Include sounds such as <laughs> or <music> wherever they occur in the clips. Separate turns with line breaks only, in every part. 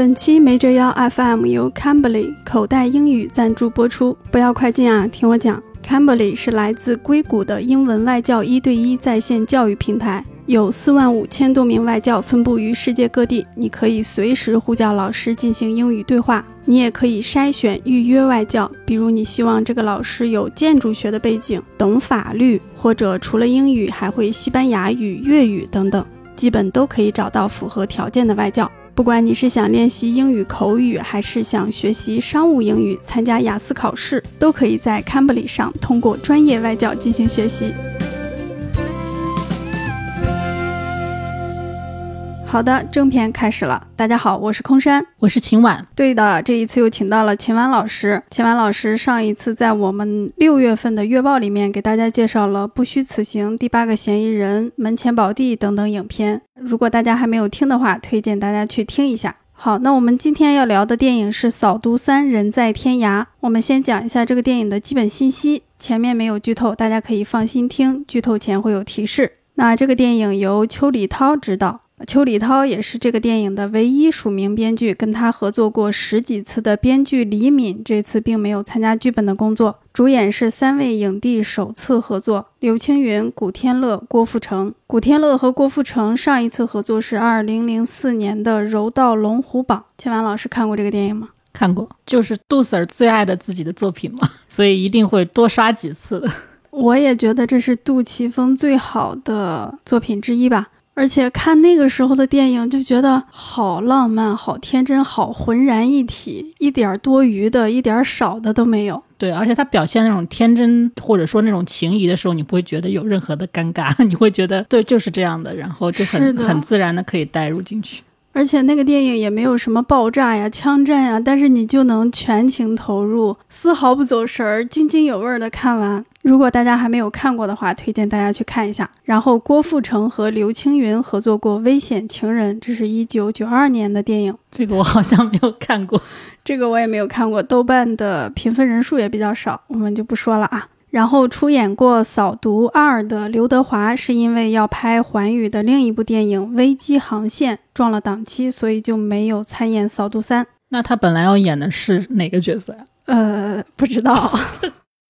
本期没折腰 FM 由 Cambly 口袋英语赞助播出。不要快进啊，听我讲。Cambly 是来自硅谷的英文外教一对一在线教育平台，有四万五千多名外教分布于世界各地。你可以随时呼叫老师进行英语对话，你也可以筛选预约外教，比如你希望这个老师有建筑学的背景，懂法律，或者除了英语还会西班牙语、粤语等等，基本都可以找到符合条件的外教。不管你是想练习英语口语，还是想学习商务英语、参加雅思考试，都可以在 Cambly 上通过专业外教进行学习。好的，正片开始了。大家好，我是空山，
我是秦婉。
对的，这一次又请到了秦婉老师。秦婉老师上一次在我们六月份的月报里面给大家介绍了《不虚此行》《第八个嫌疑人》《门前宝地》等等影片。如果大家还没有听的话，推荐大家去听一下。好，那我们今天要聊的电影是《扫毒三人在天涯》。我们先讲一下这个电影的基本信息，前面没有剧透，大家可以放心听。剧透前会有提示。那这个电影由邱礼涛执导。邱礼涛也是这个电影的唯一署名编剧，跟他合作过十几次的编剧李敏，这次并没有参加剧本的工作。主演是三位影帝首次合作：刘青云、古天乐、郭富城。古天乐和郭富城上一次合作是二零零四年的《柔道龙虎榜》。千婉老师看过这个电影吗？
看过，就是杜 Sir 最爱的自己的作品嘛，所以一定会多刷几次。<laughs>
我也觉得这是杜琪峰最好的作品之一吧。而且看那个时候的电影，就觉得好浪漫、好天真、好浑然一体，一点多余的、一点少的都没有。
对，而且他表现那种天真或者说那种情谊的时候，你不会觉得有任何的尴尬，<laughs> 你会觉得对，就是这样的，然后就很很自然的可以带入进去。
而且那个电影也没有什么爆炸呀、枪战呀，但是你就能全情投入，丝毫不走神儿，津津有味的看完。如果大家还没有看过的话，推荐大家去看一下。然后郭富城和刘青云合作过《危险情人》，这是一九九二年的电影。
这个我好像没有看过，
这个我也没有看过。豆瓣的评分人数也比较少，我们就不说了啊。然后出演过《扫毒二》的刘德华，是因为要拍环宇的另一部电影《危机航线》撞了档期，所以就没有参演《扫毒三》。
那他本来要演的是哪个角色呀？
呃，不知道。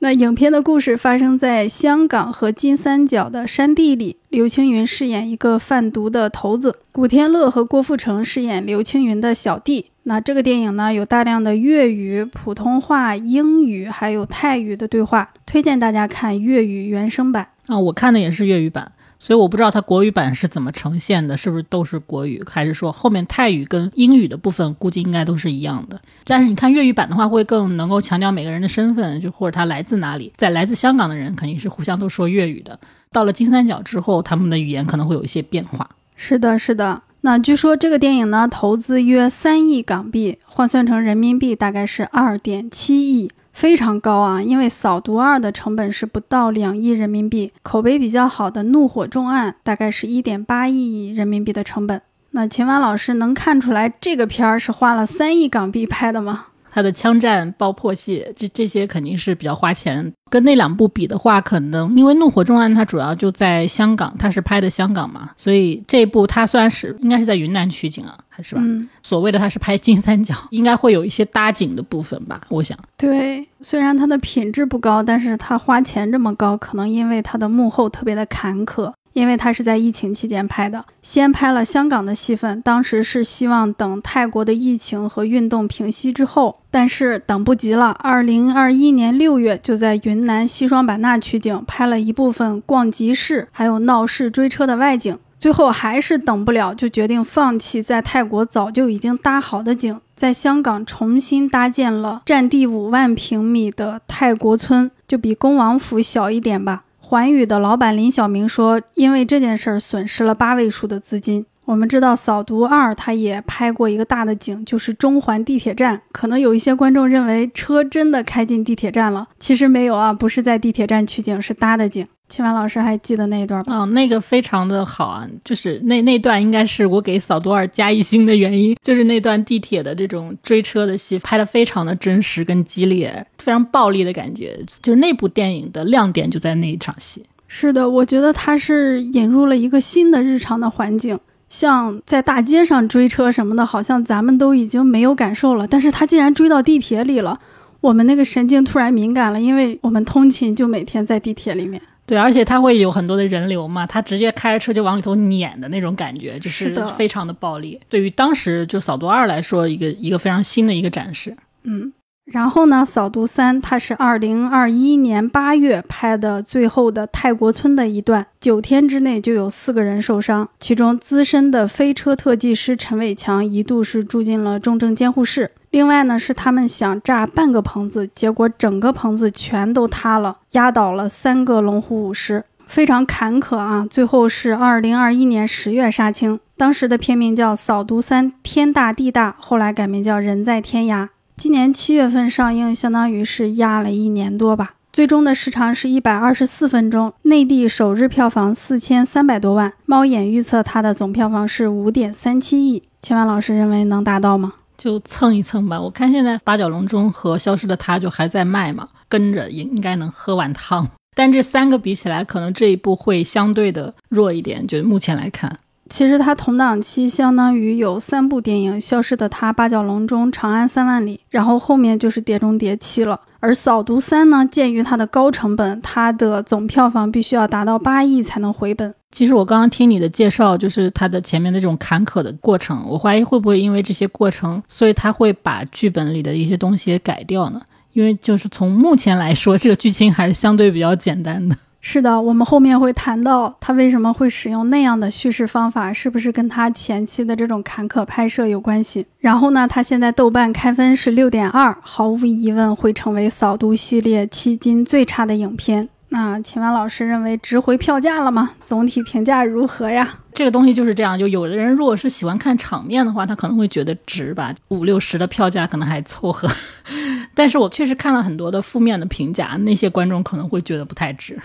那影片的故事发生在香港和金三角的山地里，刘青云饰演一个贩毒的头子，古天乐和郭富城饰演刘青云的小弟。那这个电影呢，有大量的粤语、普通话、英语还有泰语的对话，推荐大家看粤语原声版
啊。我看的也是粤语版。所以我不知道它国语版是怎么呈现的，是不是都是国语，还是说后面泰语跟英语的部分估计应该都是一样的？但是你看粤语版的话，会更能够强调每个人的身份，就或者他来自哪里。在来自香港的人肯定是互相都说粤语的。到了金三角之后，他们的语言可能会有一些变化。
是的，是的。那据说这个电影呢，投资约三亿港币，换算成人民币大概是二点七亿。非常高啊！因为《扫毒二》的成本是不到两亿人民币，口碑比较好的《怒火重案》大概是一点八亿人民币的成本。那秦晚老师能看出来这个片儿是花了三亿港币拍的吗？
他的枪战、爆破戏，这这些肯定是比较花钱。跟那两部比的话，可能因为《怒火重案》它主要就在香港，它是拍的香港嘛，所以这部它虽然是应该是在云南取景啊，还是吧？
嗯。
所谓的它是拍金三角，应该会有一些搭景的部分吧？我想。
对，虽然它的品质不高，但是它花钱这么高，可能因为它的幕后特别的坎坷。因为他是在疫情期间拍的，先拍了香港的戏份，当时是希望等泰国的疫情和运动平息之后，但是等不及了。二零二一年六月就在云南西双版纳取景，拍了一部分逛集市还有闹市追车的外景，最后还是等不了，就决定放弃在泰国早就已经搭好的景，在香港重新搭建了占地五万平米的泰国村，就比恭王府小一点吧。环宇的老板林晓明说：“因为这件事儿损失了八位数的资金。我们知道《扫毒二》它也拍过一个大的景，就是中环地铁站。可能有一些观众认为车真的开进地铁站了，其实没有啊，不是在地铁站取景，是搭的景。”秦晚老师还记得那一段吧？
哦，那个非常的好啊，就是那那段应该是我给扫毒二加一星的原因，就是那段地铁的这种追车的戏拍的非常的真实跟激烈，非常暴力的感觉，就是那部电影的亮点就在那一场戏。
是的，我觉得它是引入了一个新的日常的环境。像在大街上追车什么的，好像咱们都已经没有感受了。但是他竟然追到地铁里了，我们那个神经突然敏感了，因为我们通勤就每天在地铁里面。
对，而且他会有很多的人流嘛，他直接开着车就往里头撵的那种感觉，就是
的
非常的暴力。对于当时就扫毒二来说，一个一个非常新的一个展示。
嗯，然后呢，扫毒三它是二零二一年八月拍的最后的泰国村的一段，九天之内就有四个人受伤，其中资深的飞车特技师陈伟强一度是住进了重症监护室。另外呢，是他们想炸半个棚子，结果整个棚子全都塌了，压倒了三个龙虎武师，非常坎坷啊。最后是二零二一年十月杀青，当时的片名叫《扫毒三天大地大》，后来改名叫《人在天涯》。今年七月份上映，相当于是压了一年多吧。最终的时长是一百二十四分钟，内地首日票房四千三百多万。猫眼预测它的总票房是五点三七亿。千万老师认为能达到吗？
就蹭一蹭吧。我看现在八角笼中和消失的她就还在卖嘛，跟着也应该能喝碗汤。但这三个比起来，可能这一部会相对的弱一点。就目前来看，
其实它同档期相当于有三部电影，《消失的她》《八角笼中》《长安三万里》，然后后面就是《碟中谍七》了。而《扫毒三》呢，鉴于它的高成本，它的总票房必须要达到八亿才能回本。
其实我刚刚听你的介绍，就是它的前面的这种坎坷的过程，我怀疑会不会因为这些过程，所以他会把剧本里的一些东西改掉呢？因为就是从目前来说，这个剧情还是相对比较简单的。
是的，我们后面会谈到他为什么会使用那样的叙事方法，是不是跟他前期的这种坎坷拍摄有关系？然后呢，他现在豆瓣开分是六点二，毫无疑问会成为扫毒系列迄今最差的影片。那秦万老师认为值回票价了吗？总体评价如何呀？
这个东西就是这样，就有的人如果是喜欢看场面的话，他可能会觉得值吧，五六十的票价可能还凑合。<laughs> 但是我确实看了很多的负面的评价，那些观众可能会觉得不太值。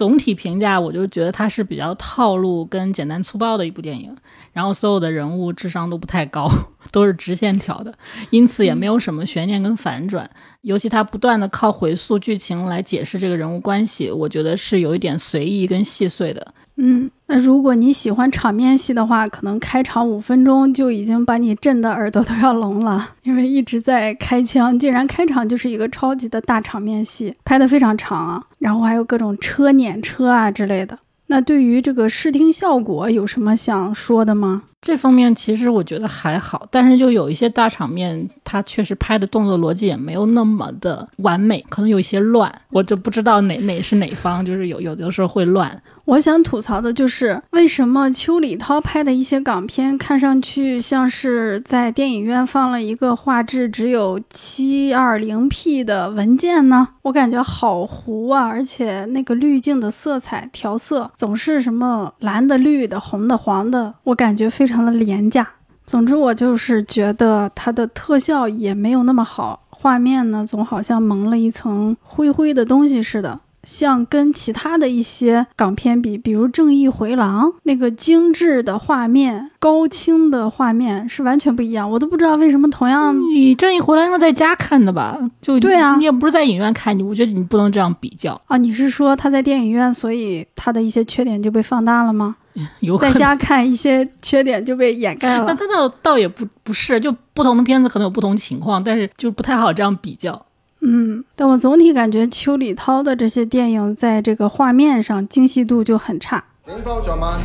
总体评价，我就觉得它是比较套路跟简单粗暴的一部电影，然后所有的人物智商都不太高，<laughs> 都是直线条的，因此也没有什么悬念跟反转。尤其它不断的靠回溯剧情来解释这个人物关系，我觉得是有一点随意跟细碎的。
嗯，那如果你喜欢场面戏的话，可能开场五分钟就已经把你震得耳朵都要聋了，因为一直在开枪，竟然开场就是一个超级的大场面戏，拍的非常长啊，然后还有各种车碾车啊之类的。那对于这个视听效果有什么想说的吗？
这方面其实我觉得还好，但是就有一些大场面，它确实拍的动作逻辑也没有那么的完美，可能有一些乱，我就不知道哪哪是哪方，就是有有的时候会乱。
我想吐槽的就是，为什么邱礼涛拍的一些港片看上去像是在电影院放了一个画质只有七二零 P 的文件呢？我感觉好糊啊，而且那个滤镜的色彩调色总是什么蓝的、绿的、红的、黄的，我感觉非常的廉价。总之，我就是觉得它的特效也没有那么好，画面呢总好像蒙了一层灰灰的东西似的。像跟其他的一些港片比，比如《正义回廊》那个精致的画面、高清的画面是完全不一样。我都不知道为什么同样
你正义回廊是在家看的吧？就
对啊
你也不是在影院看，你我觉得你不能这样比较，
啊，你是说他在电影院，所以他的一些缺点就被放大了吗？<laughs>
有。
在家看一些缺点就被掩盖了
那
了。
他倒倒也不不是，就不同的片子可能有不同情况，但是就不太好这样比较。
嗯，但我总体感觉邱礼涛的这些电影在这个画面上精细度就很差。
警方昨晚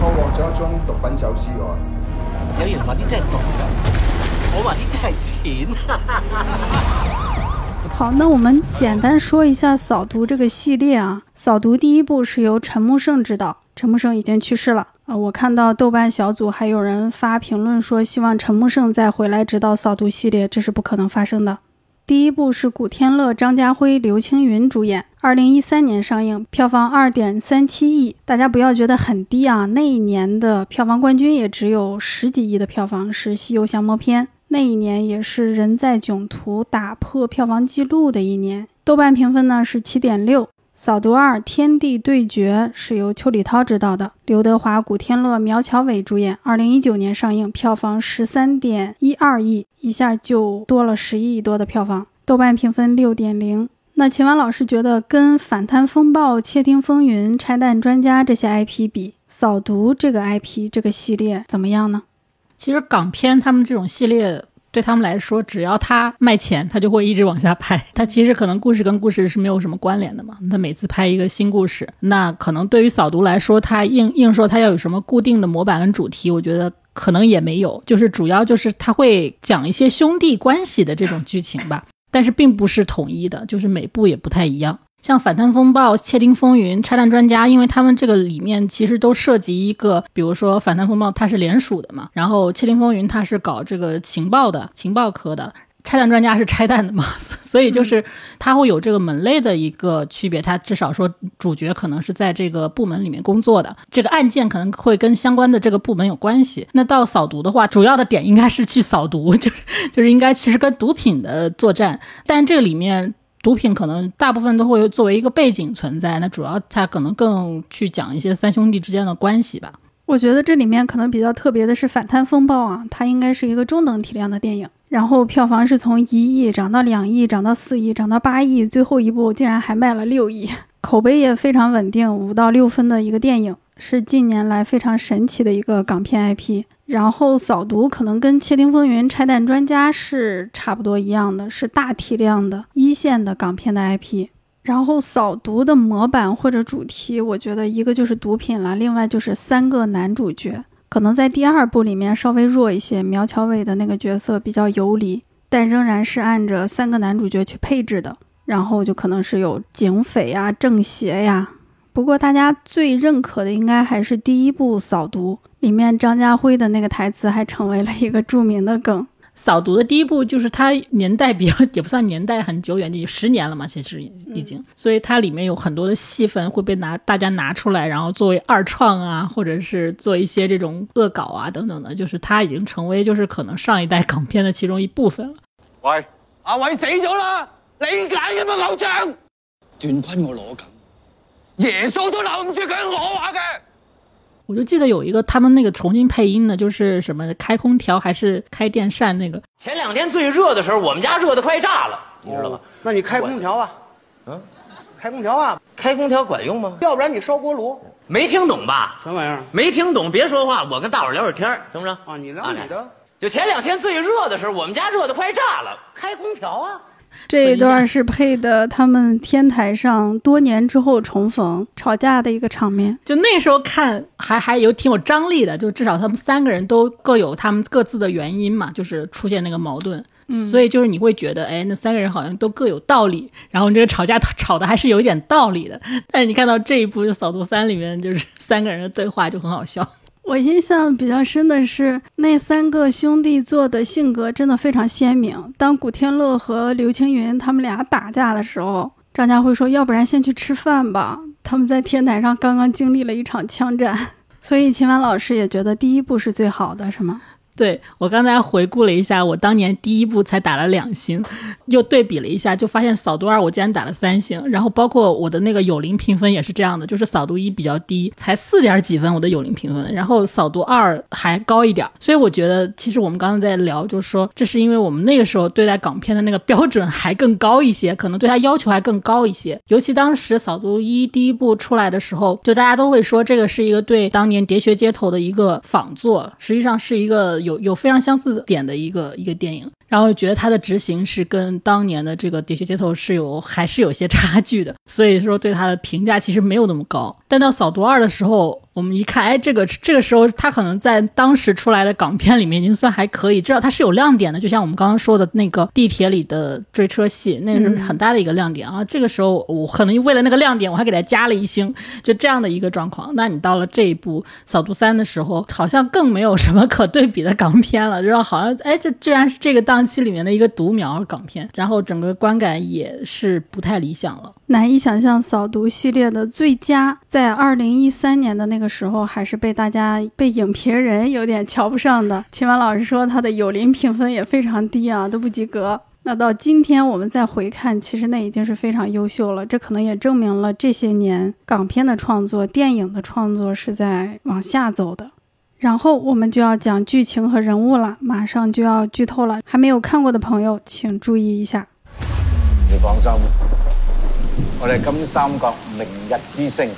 破獲咗一宗毒品走私案，
有人話呢啲係毒㗎，我話呢啲係錢。
好，那我们简单说一下《扫毒》这个系列啊。《扫毒》第一部是由陈木胜执导，陈木胜已经去世了啊。我看到豆瓣小组还有人发评论说，希望陈木胜再回来指导《扫毒》系列，这是不可能发生的。第一部是古天乐、张家辉、刘青云主演，二零一三年上映，票房二点三七亿。大家不要觉得很低啊，那一年的票房冠军也只有十几亿的票房，是《西游降魔篇》。那一年也是《人在囧途》打破票房纪录的一年。豆瓣评分呢是七点六。扫毒二：天地对决是由邱礼涛执导的，刘德华、古天乐、苗侨伟主演，二零一九年上映，票房十三点一二亿，一下就多了十亿多的票房。豆瓣评分六点零。那秦晚老师觉得跟《反贪风暴》《窃听风云》《拆弹专家》这些 IP 比，《扫毒》这个 IP 这个系列怎么样呢？
其实港片他们这种系列对他们来说，只要他卖钱，他就会一直往下拍。他其实可能故事跟故事是没有什么关联的嘛。他每次拍一个新故事，那可能对于扫毒来说，他硬硬说他要有什么固定的模板跟主题，我觉得可能也没有。就是主要就是他会讲一些兄弟关系的这种剧情吧。但是并不是统一的，就是每部也不太一样。像《反贪风暴》《窃听风云》《拆弹专家》，因为他们这个里面其实都涉及一个，比如说《反贪风暴》它是联署的嘛，然后《窃听风云》它是搞这个情报的，情报科的。拆弹专家是拆弹的嘛，<laughs> 所以就是它会有这个门类的一个区别，它至少说主角可能是在这个部门里面工作的，这个案件可能会跟相关的这个部门有关系。那到扫毒的话，主要的点应该是去扫毒，<laughs> 就是就是应该其实跟毒品的作战，但这个里面毒品可能大部分都会作为一个背景存在，那主要它可能更去讲一些三兄弟之间的关系吧。
我觉得这里面可能比较特别的是《反贪风暴》啊，它应该是一个中等体量的电影。然后票房是从一亿涨到两亿，涨到四亿，涨到八亿，最后一部竟然还卖了六亿，口碑也非常稳定，五到六分的一个电影，是近年来非常神奇的一个港片 IP。然后扫毒可能跟《窃听风云》《拆弹专家》是差不多一样的，是大体量的一线的港片的 IP。然后扫毒的模板或者主题，我觉得一个就是毒品了，另外就是三个男主角。可能在第二部里面稍微弱一些，苗侨伟的那个角色比较游离，但仍然是按着三个男主角去配置的。然后就可能是有警匪呀、正邪呀。不过大家最认可的应该还是第一部《扫毒》里面张家辉的那个台词，还成为了一个著名的梗。
扫毒的第一部就是它年代比较 <laughs> 也不算年代很久远，就十年了嘛，其实已经，所以它里面有很多的戏份会被拿大家拿出来，然后作为二创啊，或者是做一些这种恶搞啊等等的，就是它已经成为就是可能上一代港片的其中一部分了。
喂，阿伟死咗啦，理解嘅嘛偶像？
段坤我攞緊，
耶穌都留唔住佢，我話嘅。
我就记得有一个他们那个重新配音的，就是什么开空调还是开电扇那个。
前两天最热的时候，我们家热的快炸了，你知道吗？
那你开空调吧？
嗯，
开空调啊？
开空调管用吗？
要不然你烧锅炉？
没听懂吧？
什么玩意儿？
没听懂，别说话，我跟大伙儿聊会儿天儿，行不行？
啊，你聊你的。
就前两天最热的时候，我们家热的快炸了，
开空调啊？
这一段是配的他们天台上多年之后重逢吵架的一个场面，
就那时候看还还有挺有张力的，就至少他们三个人都各有他们各自的原因嘛，就是出现那个矛盾，
嗯，
所以就是你会觉得，哎，那三个人好像都各有道理，然后这个吵架 <laughs> 吵的还是有一点道理的，但是你看到这一部《扫毒三》里面，就是三个人的对话就很好笑。
我印象比较深的是那三个兄弟做的性格真的非常鲜明。当古天乐和刘青云他们俩打架的时候，张家辉说：“要不然先去吃饭吧。”他们在天台上刚刚经历了一场枪战，<laughs> 所以秦晚老师也觉得第一部是最好的，是吗？
对我刚才回顾了一下，我当年第一部才打了两星，又对比了一下，就发现扫毒二我竟然打了三星，然后包括我的那个有灵评分也是这样的，就是扫毒一比较低，才四点几分我的有灵评分，然后扫毒二还高一点，所以我觉得其实我们刚刚在聊，就是说这是因为我们那个时候对待港片的那个标准还更高一些，可能对他要求还更高一些，尤其当时扫毒一第一部出来的时候，就大家都会说这个是一个对当年喋血街头的一个仿作，实际上是一个。有有非常相似点的一个一个电影，然后觉得它的执行是跟当年的这个《喋血街头》是有还是有些 <laughs> 差距的，所以说对它的评价其实没有那么高。但到《扫毒二》的时候。我们一看，哎，这个这个时候他可能在当时出来的港片里面已经算还可以，至少他是有亮点的。就像我们刚刚说的那个地铁里的追车戏，那个是很大的一个亮点啊。这个时候我可能为了那个亮点，我还给他加了一星，就这样的一个状况。那你到了这一部《扫毒三》的时候，好像更没有什么可对比的港片了，然后好像哎，这居然是这个档期里面的一个独苗港片，然后整个观感也是不太理想了。
难以想象，扫毒系列的最佳在在二零一三年的那个时候，还是被大家被影评人有点瞧不上的。秦晚老师说他的有灵评分也非常低啊，都不及格。那到今天我们再回看，其实那已经是非常优秀了。这可能也证明了这些年港片的创作、电影的创作是在往下走的。然后我们就要讲剧情和人物了，马上就要剧透了。还没有看过的朋友，请注意一下。
你放心。
我哋金三角明日之星。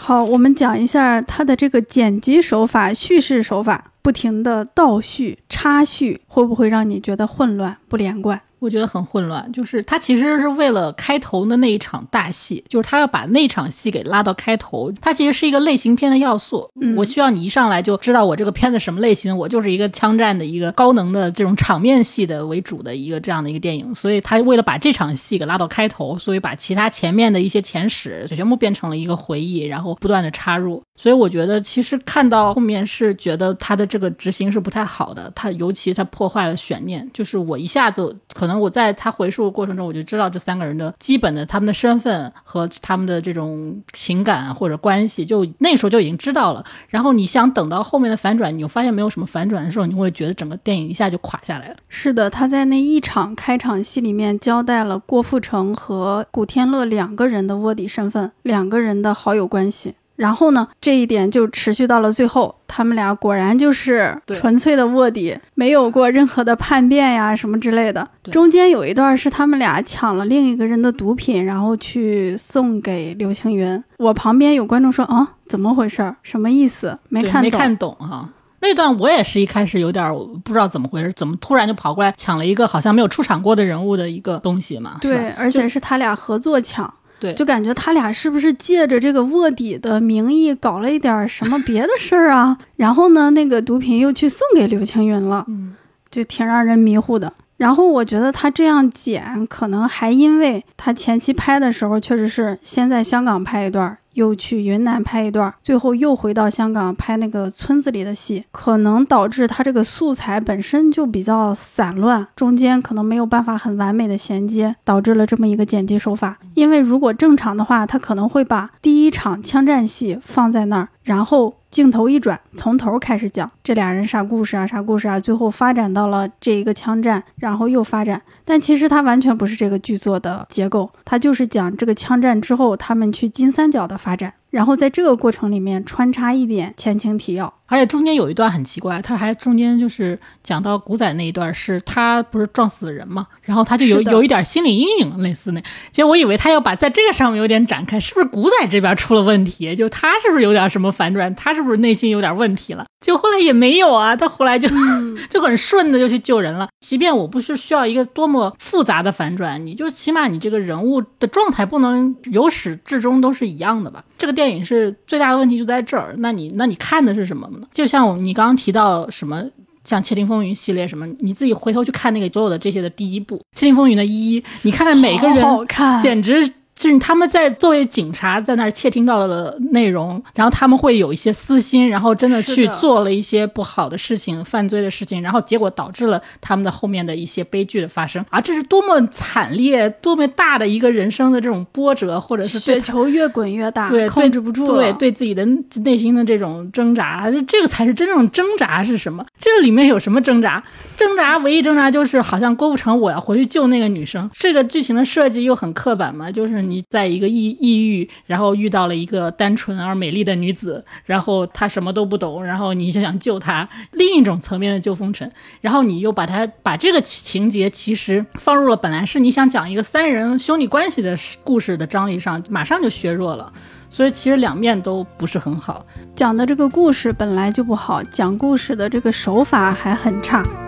好，我们讲一下他的这个剪辑手法、叙事手法，不停的倒叙、插叙，会不会让你觉得混乱、不连贯？
我觉得很混乱，就是他其实是为了开头的那一场大戏，就是他要把那场戏给拉到开头。它其实是一个类型片的要素。
嗯
我需要你一上来就知道我这个片子什么类型，我就是一个枪战的一个高能的这种场面戏的为主的一个这样的一个电影。所以他为了把这场戏给拉到开头，所以把其他前面的一些前史就全部变成了一个回忆，然后不断的插入。所以我觉得其实看到后面是觉得他的这个执行是不太好的，他尤其他破坏了悬念，就是我一下子可能我在他回述的过程中，我就知道这三个人的基本的他们的身份和他们的这种情感或者关系，就那时候就已经知道了。然后你想等到后面的反转，你又发现没有什么反转的时候，你会觉得整个电影一下就垮下来了。
是的，他在那一场开场戏里面交代了郭富城和古天乐两个人的卧底身份，两个人的好友关系。然后呢，这一点就持续到了最后，他们俩果然就是纯粹的卧底，没有过任何的叛变呀什么之类的。中间有一段是他们俩抢了另一个人的毒品，然后去送给刘青云。我旁边有观众说：“啊，怎么回事儿？什么意思？没看懂。
没看懂哈。那段我也是一开始有点儿不知道怎么回事，怎么突然就跑过来抢了一个好像没有出场过的人物的一个东西嘛？
对，而且是他俩合作抢。
对，
就感觉他俩是不是借着这个卧底的名义搞了一点儿什么别的事儿啊？然后呢，那个毒品又去送给刘青云了，
嗯，
就挺让人迷糊的。然后我觉得他这样剪，可能还因为他前期拍的时候确实是先在香港拍一段儿，又去云南拍一段儿，最后又回到香港拍那个村子里的戏，可能导致他这个素材本身就比较散乱，中间可能没有办法很完美的衔接，导致了这么一个剪辑手法。因为如果正常的话，他可能会把第一场枪战戏放在那儿，然后镜头一转，从头开始讲这俩人啥故事啊，啥故事啊，最后发展到了这一个枪战，然后又发展。但其实它完全不是这个剧作的结构，它就是讲这个枪战之后他们去金三角的发展，然后在这个过程里面穿插一点前情提要。
而且中间有一段很奇怪，他还中间就是讲到古仔那一段，是他不是撞死人嘛，然后他就有有一点心理阴影，类似那。结果我以为他要把在这个上面有点展开，是不是古仔这边出了问题？就他是不是有点什么反转？他是不是内心有点问题了？就后来也没有啊，他后来就、<laughs> 就很顺的就去救人了。即便我不是需要一个多么复杂的反转，你就起码你这个人物的状态不能由始至终都是一样的吧？这个电影是最大的问题就在这儿。那你那你看的是什么呢？就像我你刚刚提到什么。像《窃听风云》系列什么，你自己回头去看那个所有的这些的第一部《窃听风云》的一，你看看每个人
好好看
简直就是他们在作为警察在那儿窃听到的内容，然后他们会有一些私心，然后真的去做了一些不好的事情、犯罪的事情，然后结果导致了他们的后面的一些悲剧的发生。啊，这是多么惨烈、多么大的一个人生的这种波折，或者是
雪球越滚越大，
对，
控制不住
对
了。
对自己的内心的这种挣扎，就这个才是真正挣扎是什么？这个里面有什么挣扎？挣扎唯一挣扎就是好像郭富城我要回去救那个女生，这个剧情的设计又很刻板嘛，就是你在一个抑抑郁，然后遇到了一个单纯而美丽的女子，然后她什么都不懂，然后你就想救她，另一种层面的救风尘，然后你又把它把这个情节其实放入了本来是你想讲一个三人兄弟关系的故事的张力上，马上就削弱了。所以其实两面都不是很好。
讲的这个故事本来就不好，讲故事的这个手法还很差。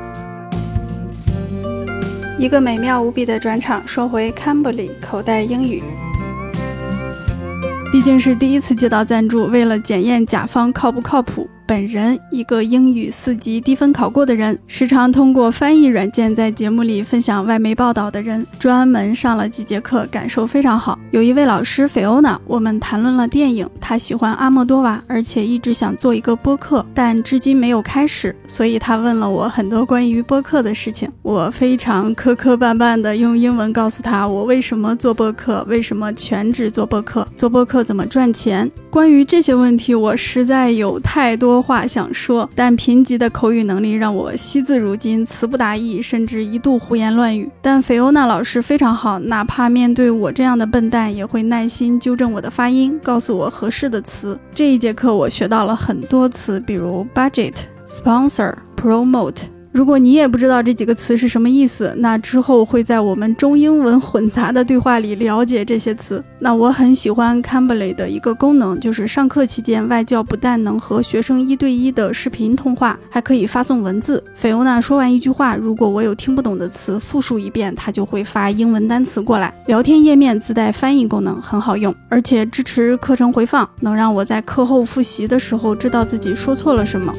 一个美妙无比的转场，说回 Cambly 口袋英语。毕竟是第一次接到赞助，为了检验甲方靠不靠谱，本人一个英语四级低分考过的人，时常通过翻译软件在节目里分享外媒报道的人，专门上了几节课，感受非常好。有一位老师菲欧娜，我们谈论了电影，她喜欢阿莫多瓦，而且一直想做一个播客，但至今没有开始，所以她问了我很多关于播客的事情。我非常磕磕绊绊地用英文告诉她我为什么做播客，为什么全职做播客，做播客怎么赚钱。关于这些问题，我实在有太多话想说，但贫瘠的口语能力让我惜字如金，词不达意，甚至一度胡言乱语。但菲欧娜老师非常好，哪怕面对我这样的笨蛋，也会耐心纠正我的发音，告诉我合适的词。这一节课我学到了很多词，比如 budget、sponsor、promote。如果你也不知道这几个词是什么意思，那之后会在我们中英文混杂的对话里了解这些词。那我很喜欢 Cambly 的一个功能，就是上课期间外教不但能和学生一对一的视频通话，还可以发送文字。菲欧娜说完一句话，如果我有听不懂的词，复述一遍，它就会发英文单词过来。聊天页面自带翻译功能，很好用，而且支持课程回放，能让我在课后复习的时候知道自己说错了什么。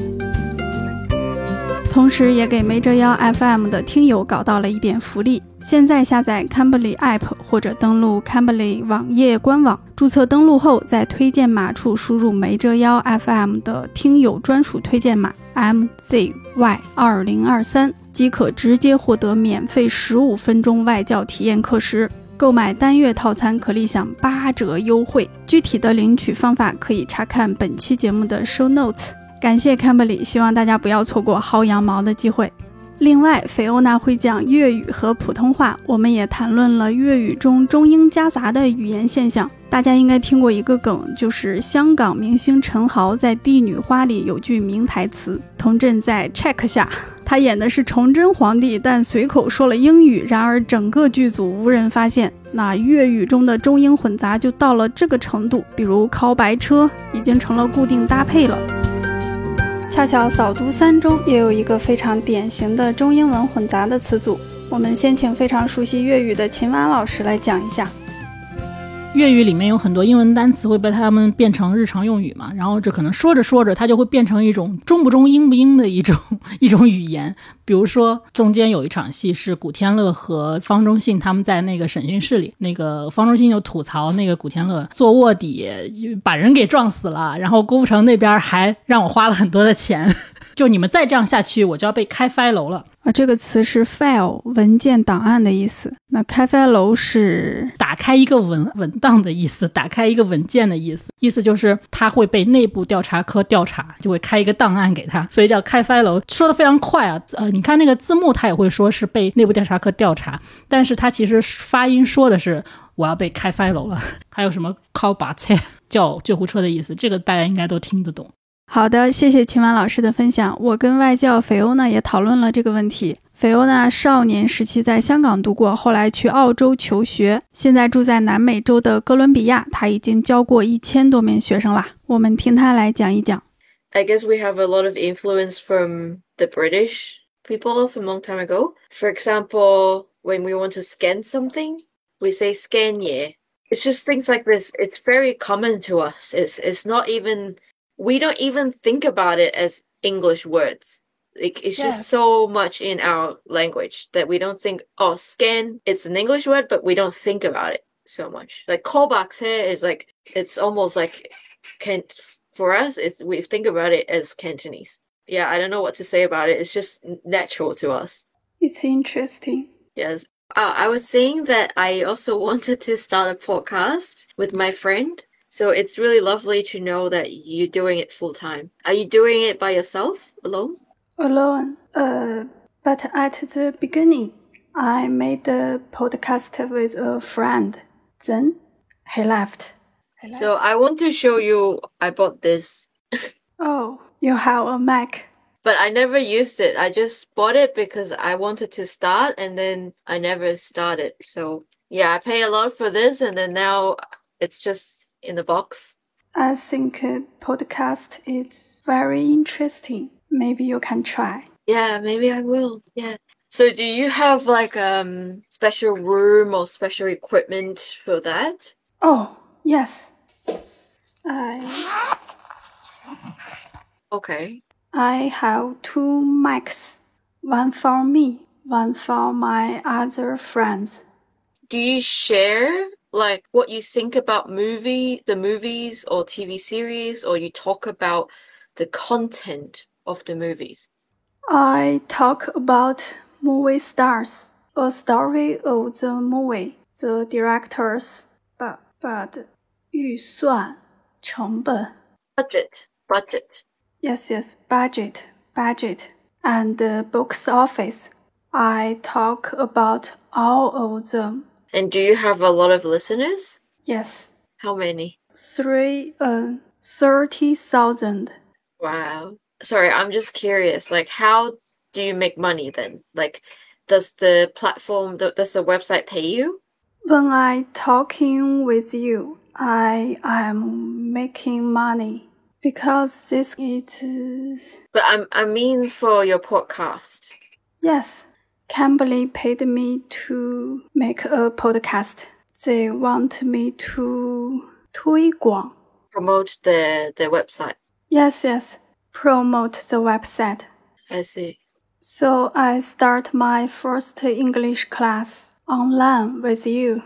同时，也给没折腰 FM 的听友搞到了一点福利。现在下载 Cambly App 或者登录 Cambly 网页官网，注册登录后，在推荐码处输入没折腰 FM 的听友专属推荐码 MZY 二零二三，即可直接获得免费十五分钟外教体验课时。购买单月套餐可立享八折优惠。具体的领取方法可以查看本期节目的 Show Notes。感谢 Cambly，希望大家不要错过薅羊毛的机会。另外，菲欧娜会讲粤语和普通话，我们也谈论了粤语中中英夹杂的语言现象。大家应该听过一个梗，就是香港明星陈豪在《帝女花》里有句名台词：“童振在 check 下，他演的是崇祯皇帝，但随口说了英语，然而整个剧组无人发现。”那粤语中的中英混杂就到了这个程度，比如“靠白车”已经成了固定搭配了。恰巧扫读三中也有一个非常典型的中英文混杂的词组，我们先请非常熟悉粤语的秦婉老师来讲一下。
粤语里面有很多英文单词会被他们变成日常用语嘛，然后这可能说着说着，它就会变成一种中不中、英不英的一种 <laughs> 一种语言。比如说，中间有一场戏是古天乐和方中信他们在那个审讯室里，那个方中信就吐槽那个古天乐做卧底把人给撞死了，然后郭富城那边还让我花了很多的钱，就你们再这样下去，我就要被开飞楼了。
啊，这个词是 file 文件档案的意思。那开发楼是
打开一个文文档的意思，打开一个文件的意思，意思就是他会被内部调查科调查，就会开一个档案给他，所以叫开发楼。说的非常快啊，呃，你看那个字幕，他也会说是被内部调查科调查，但是他其实发音说的是我要被开发楼了。还有什么 call 把车叫救护车的意思，这个大家应该都听得懂。
好的，谢谢秦婉老师的分享。我跟外教菲欧娜也讨论了这个问题。菲欧娜少年时期在香港度过，后来去澳洲求学，现在住在南美洲的哥伦比亚。他已经教过一千多名学生啦。我们听他来讲一讲。
I guess we have a lot of influence from the British people from long time ago. For example, when we want to scan something, we say scan yeah. It's just things like this. It's very common to us. It's it's not even we don't even think about it as English words. Like it's just so much in our language that we don't think, oh, scan, it's an English word, but we don't think about it so much. Like callbacks here is like it's almost like can for us it's we think about it as Cantonese. Yeah, I don't know what to say about it. It's just natural to us.
It's interesting.
Yes. Uh, I was saying that I also <laughs> wanted to start a podcast with my friend so it's really lovely to know that you're doing it full time. Are you doing it by yourself, alone?
Alone. Uh, but at the beginning, I made the podcast with a friend. Then he left. He left.
So I want to show you. I bought this. <laughs>
oh, you have a Mac.
But I never used it. I just bought it because I wanted to start, and then I never started. So yeah, I pay a lot for this, and then now it's just in the box?
I think a podcast is very interesting. Maybe you can try.
Yeah, maybe I will. Yeah. So do you have like um special room or special equipment for that?
Oh, yes. I
Okay.
I have two mics. One for me, one for my other friends.
Do you share like what you think about movie the movies or TV series or you talk about the content of the movies?
I talk about movie stars, a story of the movie, the directors, but but 预算成本
budget budget
yes yes budget budget and the box office. I talk about all of them.
And do you have a lot of listeners?
Yes.
How many?
Three, uh, 30,000.
Wow. Sorry, I'm just curious. Like, how do you make money then? Like, does the platform, does the website pay you?
When I talking with you, I am making money because this is
But I'm, I mean for your podcast.
yes. Cambly paid me to make a podcast. They want me to 推广
Promote the, the website.
Yes, yes. Promote the website.
I see.
So I start my first English class online with you.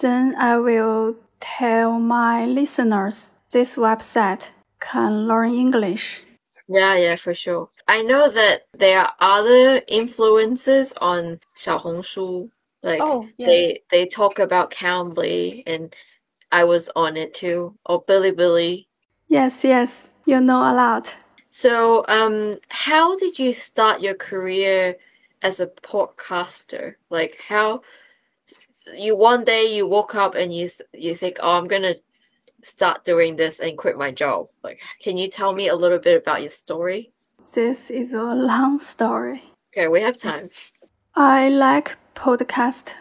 Then I will tell my listeners this website can learn English.
Yeah, yeah, for sure. I know that there are other influences on Xiaohongshu. Like oh, yeah. they they talk about Calmly and I was on it too. Or Billy Billy.
Yes, yes. You know a lot.
So um how did you start your career as a podcaster? Like how you one day you woke up and you you think, "Oh, I'm going to start doing this and quit my job. Like, can you tell me a little bit about your story?
This is a long story.
Okay, we have time.
I like podcast.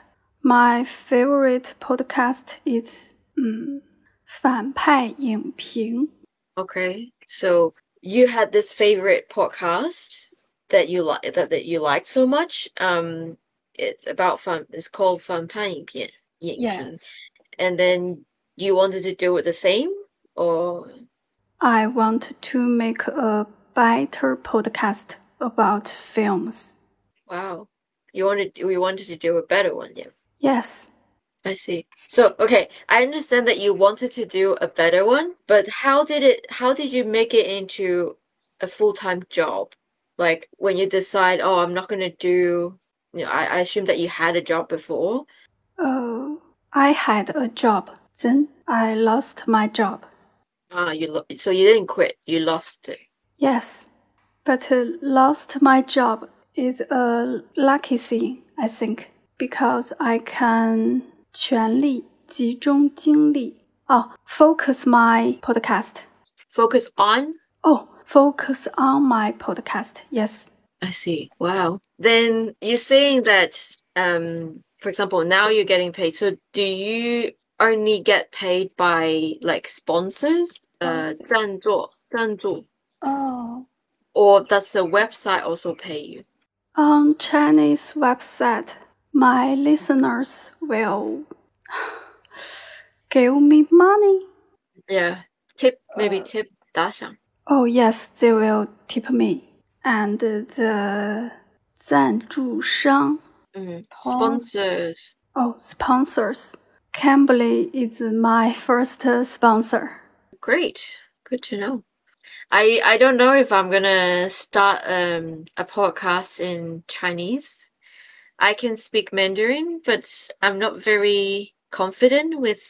My favorite podcast is 嗯反派影评。
Okay, so you had this favorite podcast that you like that, that you liked so much. Um, it's about fun. It's called 反派影片影评 and then you wanted to do it the same or?
I want to make a better podcast about films.
wow. You wanted we wanted to do a better one yeah.
Yes,
i see. So okay i understand that you wanted to do a better one but how did it how did you make it into a full-time job? Like when you decide oh i'm not going to do you know I, I assume that you had a job before.
Uh, I had a job. Then I lost my job.
ah you lo- so you didn't quit you lost it
Yes, but uh, lost my job is a lucky thing, I think, because I can 全力集中精力 oh focus my podcast.
focus on
Oh, focus on my podcast. Yes.
I see. Wow. Then you're saying that, um, for example, now you're getting paid. So do you only get paid by like sponsors, uh, 赞助,赞助,
Oh.
or does the website also pay you?
On Chinese website, my listeners will <sighs> give me money.
Yeah. Tip, maybe tip 打赏.
Oh yes, they will tip me. And the 赞助商
Mm. Sponsors.
Oh, sponsors. Cambly is my first sponsor.
Great. Good to know. I I don't know if I'm gonna start um a podcast in Chinese. I can speak Mandarin, but I'm not very confident with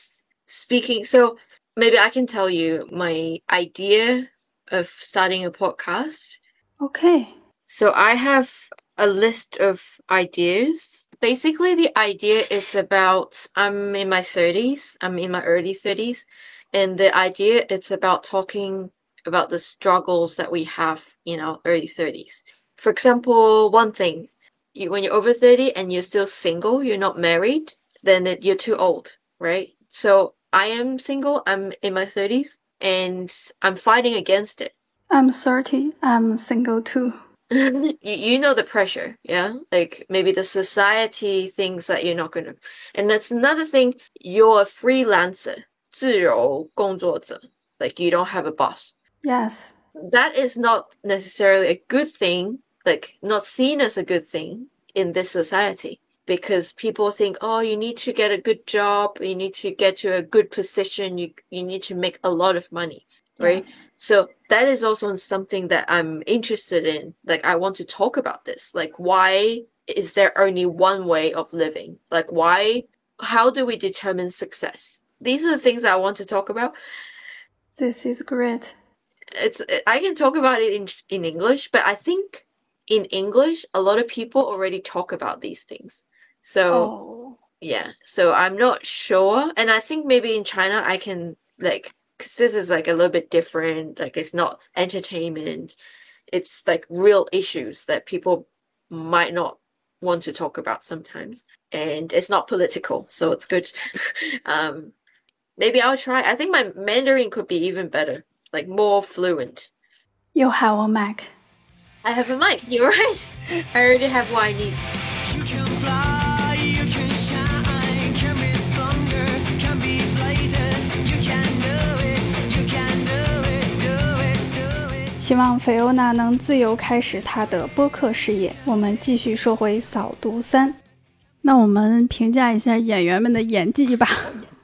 speaking. So maybe I can tell you my idea of starting a podcast.
Okay.
So I have a list of ideas. Basically, the idea is about I'm in my 30s, I'm in my early 30s, and the idea it's about talking about the struggles that we have in our early 30s. For example, one thing, you, when you're over 30 and you're still single, you're not married, then it, you're too old, right? So I am single, I'm in my 30s, and I'm fighting against it.
I'm 30. I'm single too. <laughs>
you, you know the pressure, yeah? Like maybe the society thinks that you're not gonna. And that's another thing, you're a freelancer, 自由工作者. Like you don't have a boss.
Yes.
That is not necessarily a good thing, like not seen as a good thing in this society. Because people think, oh, you need to get a good job, you need to get to a good position, you you need to make a lot of money, right? So that is also something that I'm interested in. Like I want to talk about this. Like why is there only one way of living? Like why how do we determine success? These are the things I want to talk about.
This is great.
It's I can talk about it in in English, but I think in English a lot of people already talk about these things. So
Oh.
yeah so i'm not sure and i think maybe in china i can like because this is like a little bit different like it's not entertainment it's like real issues that people might not want to talk about sometimes. And it's not political, so it's good. <laughs> um, maybe I'll try. I think my Mandarin could be even better, like more fluent.
You have a Mac.
I have a mic. You're right. I already have what I need.
希望菲欧娜能自由开始她的播客事业。我们继续说回扫毒三，那我们评价一下演员们的演技吧。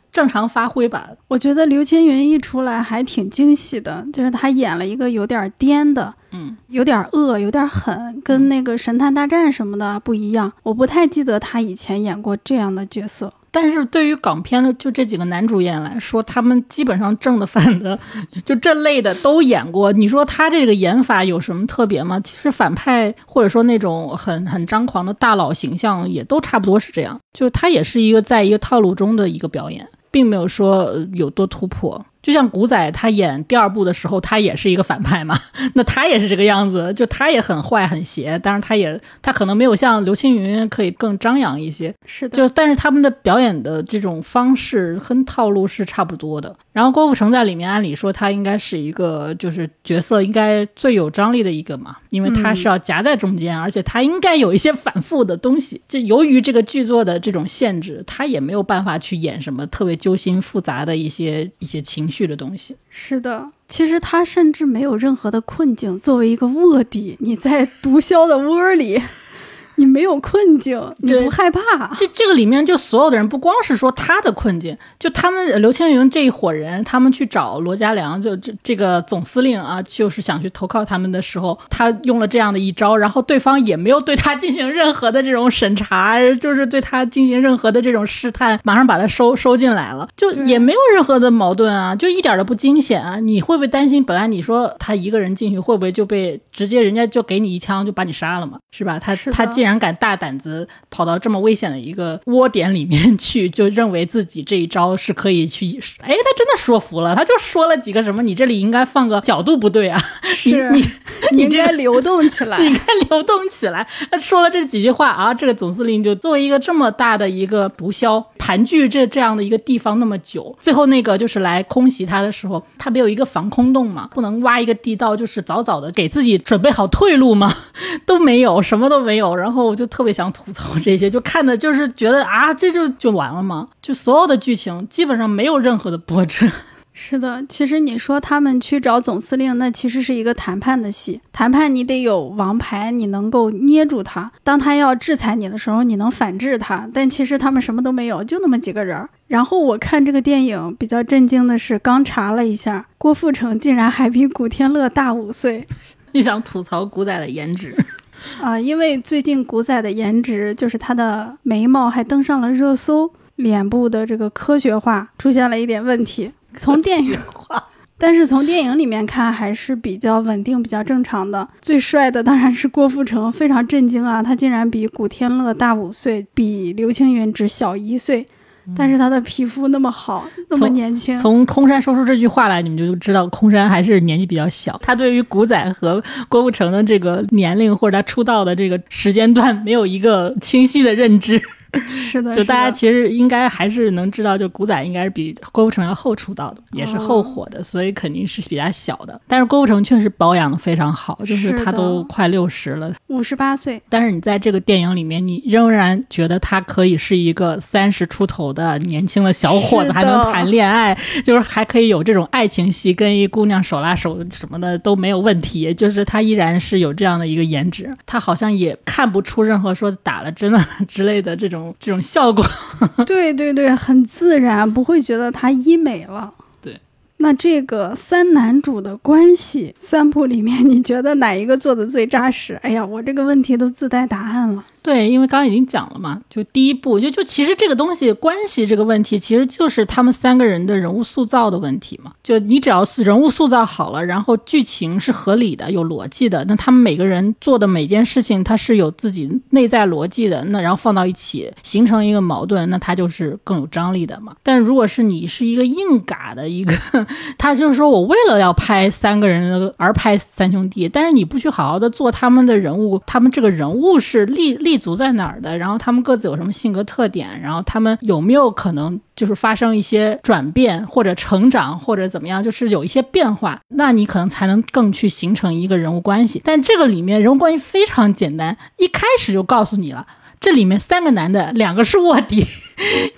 正常发挥吧。
我觉得刘青云一出来还挺惊喜的，就是他演了一个有点颠的，
嗯，
有点恶，有点狠，跟那个《神探大战》什么的不一样。我不太记得他以前演过这样的角色。
但是对于港片的就这几个男主演来说，他们基本上正的反的，<laughs> 就这类的都演过。你说他这个演法有什么特别吗？其实反派或者说那种很很张狂的大佬形象也都差不多是这样，就是他也是一个在一个套路中的一个表演，并没有说呃有多突破。就像古仔他演第二部的时候，他也是一个反派嘛，<laughs> 那他也是这个样子，就他也很坏很邪，但是他也他可能没有像刘青云可以更张扬一些，
是的，
就但是他们的表演的这种方式跟套路是差不多的。然后郭富城在里面，按理说他应该是一个就是角色应该最有张力的一个嘛，因为他是要夹在中间，而且他应该有一些反复的东西。就由于这个剧作的这种限制，他也没有办法去演什么特别揪心复杂的一些一些情绪的东西。
是的。其实他甚至没有任何的困境。作为一个卧底，你在毒枭的窝里。你没有困境，你不害怕。
这这个里面就所有的人，不光是说他的困境，就他们刘青云这一伙人，他们去找罗家良，就这这个总司令啊，就是想去投靠他们的时候，他用了这样的一招，然后对方也没有对他进行任何的这种审查，就是对他进行任何的这种试探，马上把他收收进来了，就也没有任何的矛盾啊，就一点都不惊险啊。你会不会担心？本来你说他一个人进去，会不会就被直接人家就给你一枪就把你杀了嘛？是吧？他他既然敢大胆子跑到这么危险的一个窝点里面去，就认为自己这一招是可以去，哎，他真的说服了，他就说了几个什么，你这里应该放个角度不对啊，<laughs> 你你 <laughs>
你应该流动起来，
你应该流动起来。他说了这几句话啊，这个总司令就作为一个这么大的一个毒枭盘踞这这样的一个地方那么久，最后那个就是来空袭他的时候，他不有一个防空洞嘛，不能挖一个地道，就是早早的给自己准备好退路吗？<laughs> 都没有，什么都没有，然后就特别想吐槽这些，就看的就是觉得啊，这就就完了吗？就所有的剧情基本上没有任何的波折。<laughs>
是的，其实你说他们去找总司令，那其实是一个谈判的戏。谈判你得有王牌，你能够捏住他。当他要制裁你的时候，你能反制他。但其实他们什么都没有，就那么几个人。然后我看这个电影比较震惊的是，刚查了一下，郭富城竟然还比古天乐大五岁。<laughs>
又想吐槽古仔的颜值。
啊，因为最近古仔的颜值，就是他的眉毛还登上了热搜，脸部的这个科学化出现了一点问题。从电影，但是从电影里面看还是比较稳定、比较正常的。最帅的当然是郭富城，非常震惊啊，他竟然比古天乐大五岁，比刘青云只小一岁。但是他的皮肤那么好，那么年轻。
从空山说出这句话来，你们就知道空山还是年纪比较小。他对于古仔和郭富城的这个年龄或者他出道的这个时间段没有一个清晰的认知。<laughs>
是的，
就大家其实应该还是能知道，就古仔应该是比郭富城要后出道的，也是后火的，所以肯定是比他小的。但是郭富城确实保养的非常好，就是他都快六十了，
五十八岁。
但是你在这个电影里面，你仍然觉得他可以是一个三十出头的年轻的小伙子，还能谈恋爱，就是还可以有这种爱情戏，跟一姑娘手拉手什么的都没有问题。就是他依然是有这样的一个颜值，他好像也看不出任何说打了针了 <laughs> 之类的这种。这种效果，<laughs> <laughs>
对对对，很自然，不会觉得它医美了。
对，
那这个三男主的关系，三部里面你觉得哪一个做的最扎实？哎呀，我这个问题都自带答案了。
对，因为刚刚已经讲了嘛，就第一步，就就其实这个东西关系这个问题，其实就是他们三个人的人物塑造的问题嘛。就你只要是人物塑造好了，然后剧情是合理的、有逻辑的，那他们每个人做的每件事情，它是有自己内在逻辑的，那然后放到一起形成一个矛盾，那它就是更有张力的嘛。但如果是你是一个硬嘎的一个，<laughs> 他就是说我为了要拍三个人而拍三兄弟，但是你不去好好的做他们的人物，他们这个人物是立立立足在哪儿的，然后他们各自有什么性格特点，然后他们有没有可能就是发生一些转变或者成长或者怎么样，就是有一些变化，那你可能才能更去形成一个人物关系。但这个里面人物关系非常简单，一开始就告诉你了。这里面三个男的，两个是卧底，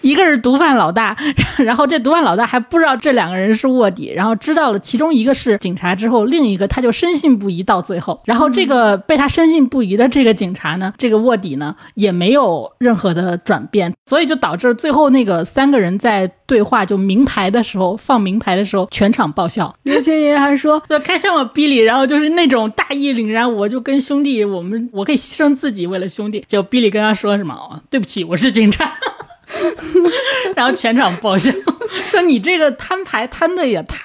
一个是毒贩老大，<laughs> 然后这毒贩老大还不知道这两个人是卧底，然后知道了其中一个是警察之后，另一个他就深信不疑到最后，然后这个被他深信不疑的这个警察呢，这个卧底呢也没有任何的转变，所以就导致最后那个三个人在对话就明牌的时候放明牌的时候，全场爆笑。
刘青云还说
就开枪了比利，然后就是那种大义凛然，我就跟兄弟，我们我可以牺牲自己为了兄弟，结果比利跟他说什么？对不起，我是警察。<laughs> 然后全场爆笑，<laughs> 说你这个摊牌摊的也太……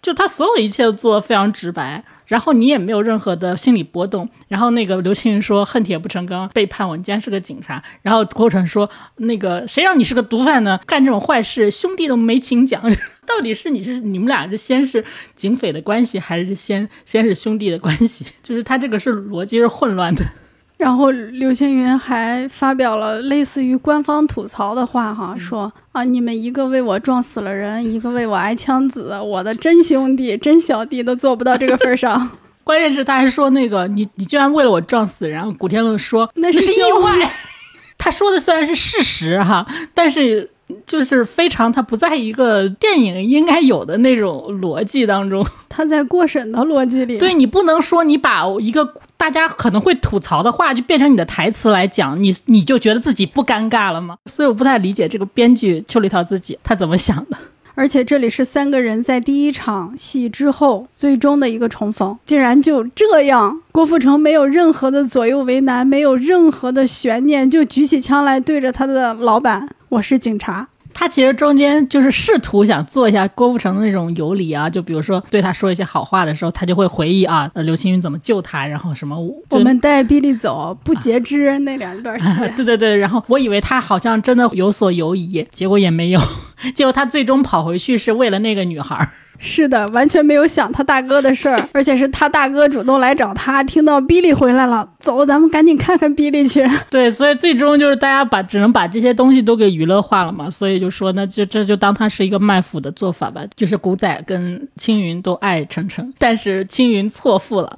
就他所有一切都做的非常直白，然后你也没有任何的心理波动。然后那个刘青云说：“恨铁不成钢，背叛我，你竟然是个警察。”然后郭成说：“那个谁让你是个毒贩呢？干这种坏事，兄弟都没情讲。<laughs> 到底是你是你们俩是先是警匪的关系，还是先先是兄弟的关系？就是他这个是逻辑是混乱的。”
然后刘青云还发表了类似于官方吐槽的话，哈，说啊，你们一个为我撞死了人，一个为我挨枪子，我的真兄弟、真小弟都做不到这个份上。<laughs>
关键是他还说那个你你居然为了我撞死人，古天乐说
那
是意
意
外。他说的虽然是事实哈，但是就是非常他不在一个电影应该有的那种逻辑当中。
他在过审的逻辑里，
对你不能说你把一个大家可能会吐槽的话就变成你的台词来讲，你你就觉得自己不尴尬了吗？所以我不太理解这个编剧邱礼涛自己他怎么想的。
而且这里是三个人在第一场戏之后最终的一个重逢，竟然就这样，郭富城没有任何的左右为难，没有任何的悬念，就举起枪来对着他的老板：“我是警察。”
他其实中间就是试图想做一下郭富城的那种游离啊，就比如说对他说一些好话的时候，他就会回忆啊，呃刘青云怎么救他，然后什么
我们带比利走，不截肢那两段戏。<laughs>
对对对，然后我以为他好像真的有所犹疑，结果也没有，<laughs> 结果他最终跑回去是为了那个女孩。
是的，完全没有想他大哥的事儿，<laughs> 而且是他大哥主动来找他。听到比利回来了，走，咱们赶紧看看比利去。<laughs>
对，所以最终就是大家把只能把这些东西都给娱乐化了嘛。所以就说，那就这就当他是一个卖腐的做法吧。就是古仔跟青云都爱晨晨，<laughs> 但是青云错付了。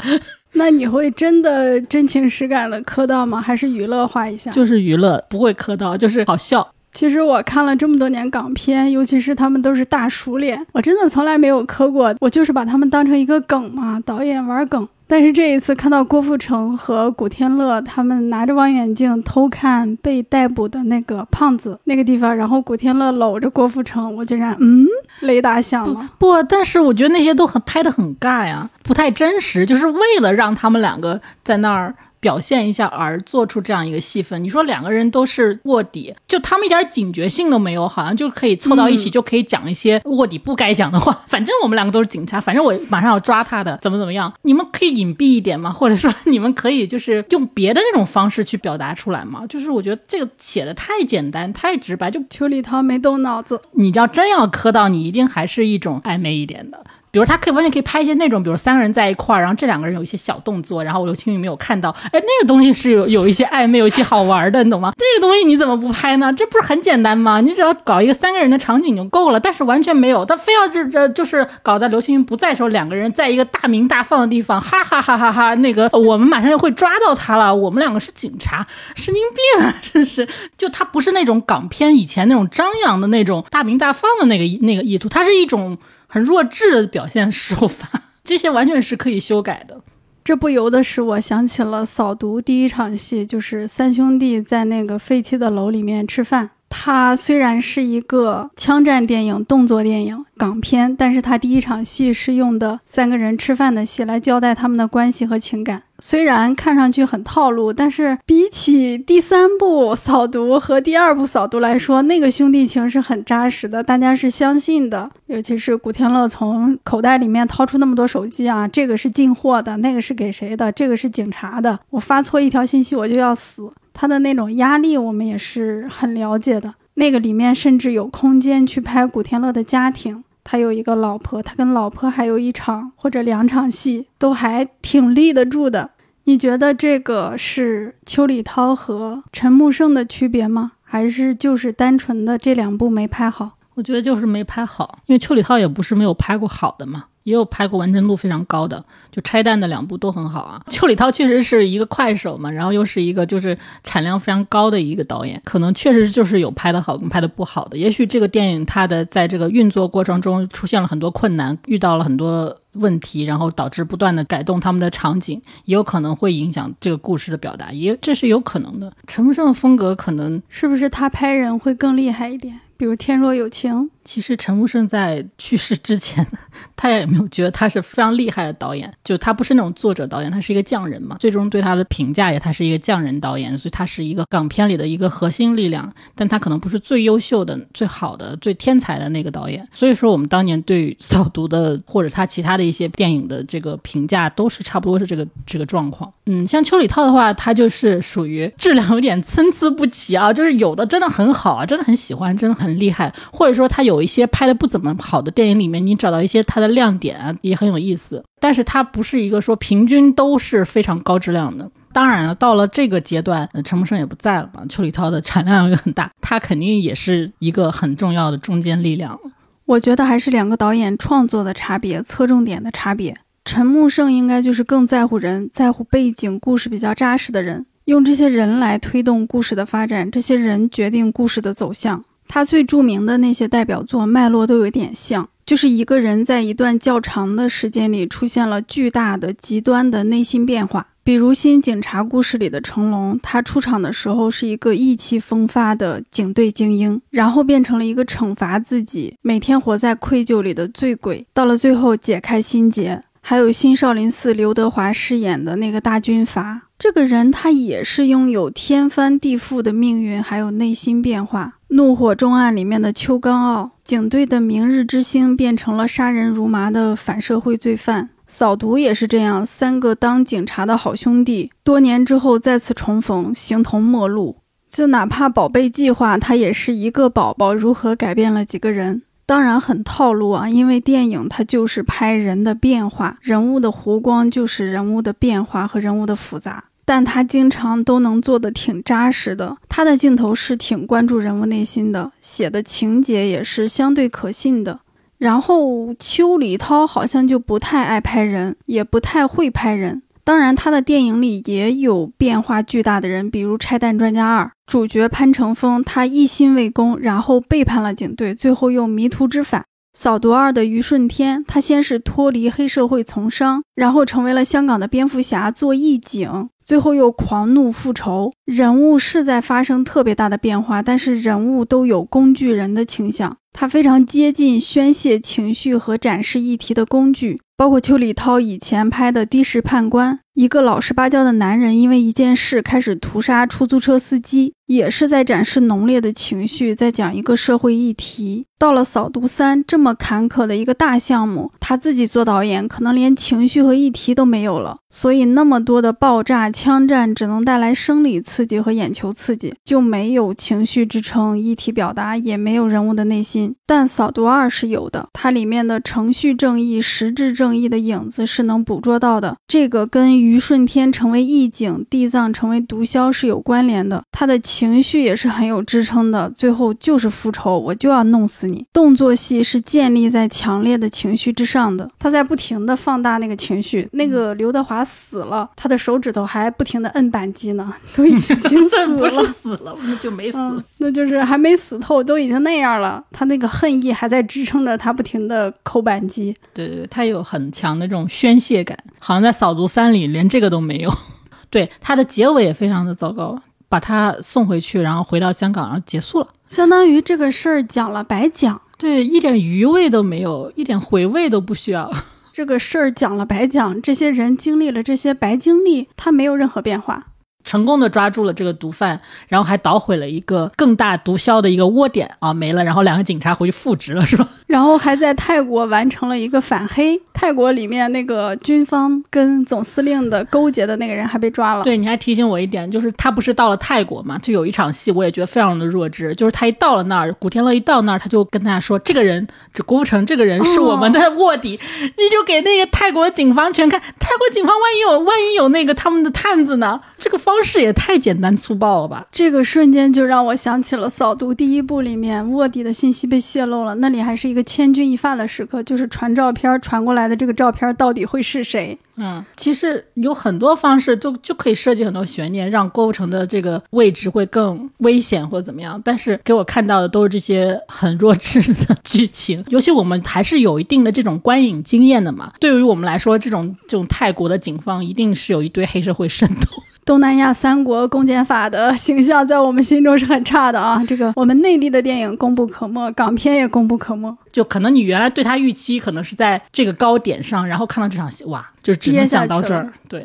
那你会真的真情实感的磕到吗？还是娱乐化一下？
就是娱乐，不会磕到，就是好笑。
其实我看了这么多年港片，尤其是他们都是大熟脸，我真的从来没有磕过，我就是把他们当成一个梗嘛，导演玩梗。但是这一次看到郭富城和古天乐他们拿着望远镜偷看被逮捕的那个胖子那个地方，然后古天乐搂着郭富城，我竟然嗯，雷达响了。
不，但是我觉得那些都很拍的很尬呀，不太真实，就是为了让他们两个在那儿。表现一下而做出这样一个戏份，你说两个人都是卧底，就他们一点警觉性都没有，好像就可以凑到一起，就可以讲一些卧底不该讲的话。反正我们两个都是警察，反正我马上要抓他的，怎么怎么样？你们可以隐蔽一点吗？或者说你们可以就是用别的那种方式去表达出来吗？就是我觉得这个写的太简单、太直白，就
邱礼涛没动脑子。
你要真要磕到，你一定还是一种暧昧一点的。比如他可以完全可以拍一些那种，比如三个人在一块儿，然后这两个人有一些小动作，然后刘青云没有看到，哎，那个东西是有有一些暧昧，有一些好玩的，你懂吗？<laughs> 这个东西你怎么不拍呢？这不是很简单吗？你只要搞一个三个人的场景就够了，但是完全没有，他非要这这就是搞在刘青云不在的时候，两个人在一个大明大放的地方，哈哈哈哈哈，那个我们马上就会抓到他了，我们两个是警察，神经病啊，真是，就他不是那种港片以前那种张扬的那种大明大放的那个那个意图，它是一种。很弱智的表现手法，这些完全是可以修改的。
这不由得使我想起了《扫毒》第一场戏，就是三兄弟在那个废弃的楼里面吃饭，它虽然是一个枪战电影、动作电影、港片，但是它第一场戏是用的三个人吃饭的戏来交代他们的关系和情感。虽然看上去很套路，但是比起第三部《扫毒》和第二部《扫毒》来说，那个兄弟情是很扎实的，大家是相信的。尤其是古天乐从口袋里面掏出那么多手机啊，这个是进货的，那个是给谁的，这个是警察的，我发错一条信息我就要死。他的那种压力，我们也是很了解的。那个里面甚至有空间去拍古天乐的家庭，他有一个老婆，他跟老婆还有一场或者两场戏，都还挺立得住的。你觉得这个是邱礼涛和陈木胜的区别吗？还是就是单纯的这两部没拍好？
我觉得就是没拍好，因为邱礼涛也不是没有拍过好的嘛，也有拍过完成度非常高的，就拆弹的两部都很好啊。<laughs> 邱礼涛确实是一个快手嘛，然后又是一个就是产量非常高的一个导演，可能确实就是有拍的好跟拍的不好的。也许这个电影它的在这个运作过程中出现了很多困难，遇到了很多问题，然后导致不断的改动他们的场景，也有可能会影响这个故事的表达，也这是有可能的。陈木胜的风格可能
是不是他拍人会更厉害一点？比如《天若有情》，
其实陈木胜在去世之前，<laughs> 他也没有觉得他是非常厉害的导演，就他不是那种作者导演，他是一个匠人嘛。最终对他的评价也，他是一个匠人导演，所以他是一个港片里的一个核心力量，但他可能不是最优秀的、最好的、最天才的那个导演。所以说，我们当年对扫毒的或者他其他的一些电影的这个评价，都是差不多是这个这个状况。嗯，像邱礼涛的话，他就是属于质量有点参差不齐啊，就是有的真的很好啊，真的很喜欢，真的很很厉害，或者说他有一些拍的不怎么好的电影里面，你找到一些他的亮点啊，也很有意思。但是他不是一个说平均都是非常高质量的。当然了，到了这个阶段，呃陈木胜也不在了嘛，邱礼涛的产量也很大，他肯定也是一个很重要的中坚力量。
我觉得还是两个导演创作的差别，侧重点的差别。陈木胜应该就是更在乎人，在乎背景故事比较扎实的人，用这些人来推动故事的发展，这些人决定故事的走向。他最著名的那些代表作脉络都有点像，就是一个人在一段较长的时间里出现了巨大的、极端的内心变化。比如《新警察故事》里的成龙，他出场的时候是一个意气风发的警队精英，然后变成了一个惩罚自己、每天活在愧疚里的醉鬼，到了最后解开心结。还有《新少林寺》刘德华饰演的那个大军阀，这个人他也是拥有天翻地覆的命运，还有内心变化。《怒火重案》里面的邱刚傲，警队的明日之星变成了杀人如麻的反社会罪犯。扫毒也是这样，三个当警察的好兄弟，多年之后再次重逢，形同陌路。就哪怕宝贝计划，它也是一个宝宝如何改变了几个人。当然很套路啊，因为电影它就是拍人的变化，人物的弧光就是人物的变化和人物的复杂，但他经常都能做得挺扎实的。他的镜头是挺关注人物内心的，写的情节也是相对可信的。然后邱礼涛好像就不太爱拍人，也不太会拍人。当然，他的电影里也有变化巨大的人，比如《拆弹专家二》，主角潘乘风，他一心为公，然后背叛了警队，最后又迷途知返。《扫毒二》的余顺天，他先是脱离黑社会从商，然后成为了香港的蝙蝠侠，做义警，最后又狂怒复仇。人物是在发生特别大的变化，但是人物都有工具人的倾向，他非常接近宣泄情绪和展示议题的工具。包括邱礼涛以前拍的《的士判官》，一个老实巴交的男人因为一件事开始屠杀出租车司机，也是在展示浓烈的情绪，在讲一个社会议题。到了《扫毒三》这么坎坷的一个大项目，他自己做导演，可能连情绪和议题都没有了，所以那么多的爆炸、枪战只能带来生理刺激和眼球刺激，就没有情绪支撑、议题表达，也没有人物的内心。但《扫毒二》是有的，它里面的程序正义、实质正义的影子是能捕捉到的。这个跟于顺天成为义警、地藏成为毒枭是有关联的。他的情绪也是很有支撑的，最后就是复仇，我就要弄死你。动作戏是建立在强烈的情绪之上的，他在不停的放大那个情绪。那个刘德华死了，他的手指头还不停的摁扳机呢，都已经 <laughs> 死了，
不是死了，那就没死。
嗯，那就是还没死透，都已经那样了，他那个恨意还在支撑着他不停的扣扳机。
对对，他有很强的这种宣泄感，好像在《扫毒三》里连这个都没有。<laughs> 对，他的结尾也非常的糟糕，把他送回去，然后回到香港，然后结束了。
相当于这个事儿讲了白讲，
对，一点余味都没有，一点回味都不需要。
这个事儿讲了白讲，这些人经历了这些白经历，他没有任何变化。
成功的抓住了这个毒贩，然后还捣毁了一个更大毒枭的一个窝点啊，没了。然后两个警察回去复职了，是吧？<laughs>
然后还在泰国完成了一个反黑。泰国里面那个军方跟总司令的勾结的那个人还被抓了。
对，你还提醒我一点，就是他不是到了泰国嘛，就有一场戏，我也觉得非常的弱智，就是他一到了那儿，古天乐一到那儿，他就跟大家说，这个人，这郭富城这个人是我们的卧底，你就给那个泰国警方全看，泰国警方万一有万一有那个他们的探子呢？这个方式也太简单粗暴了吧！
这个瞬间就让我想起了《扫毒》第一部里面卧底的信息被泄露了，那里还是一个千钧一发的时刻，就是传照片传过来的这个照片到底会是谁？
嗯，其实有很多方式就就可以设计很多悬念，让郭富城的这个位置会更危险或者怎么样。但是给我看到的都是这些很弱智的 <laughs> 剧情，尤其我们还是有一定的这种观影经验的嘛。对于我们来说，这种这种泰国的警方一定是有一堆黑社会渗透。
东南亚三国公检法的形象在我们心中是很差的啊！<laughs> 这个我们内地的电影功不可没，港片也功不可没。
就可能你原来对他预期可能是在这个高点上，然后看到这场戏，哇，就只能讲到这儿。对，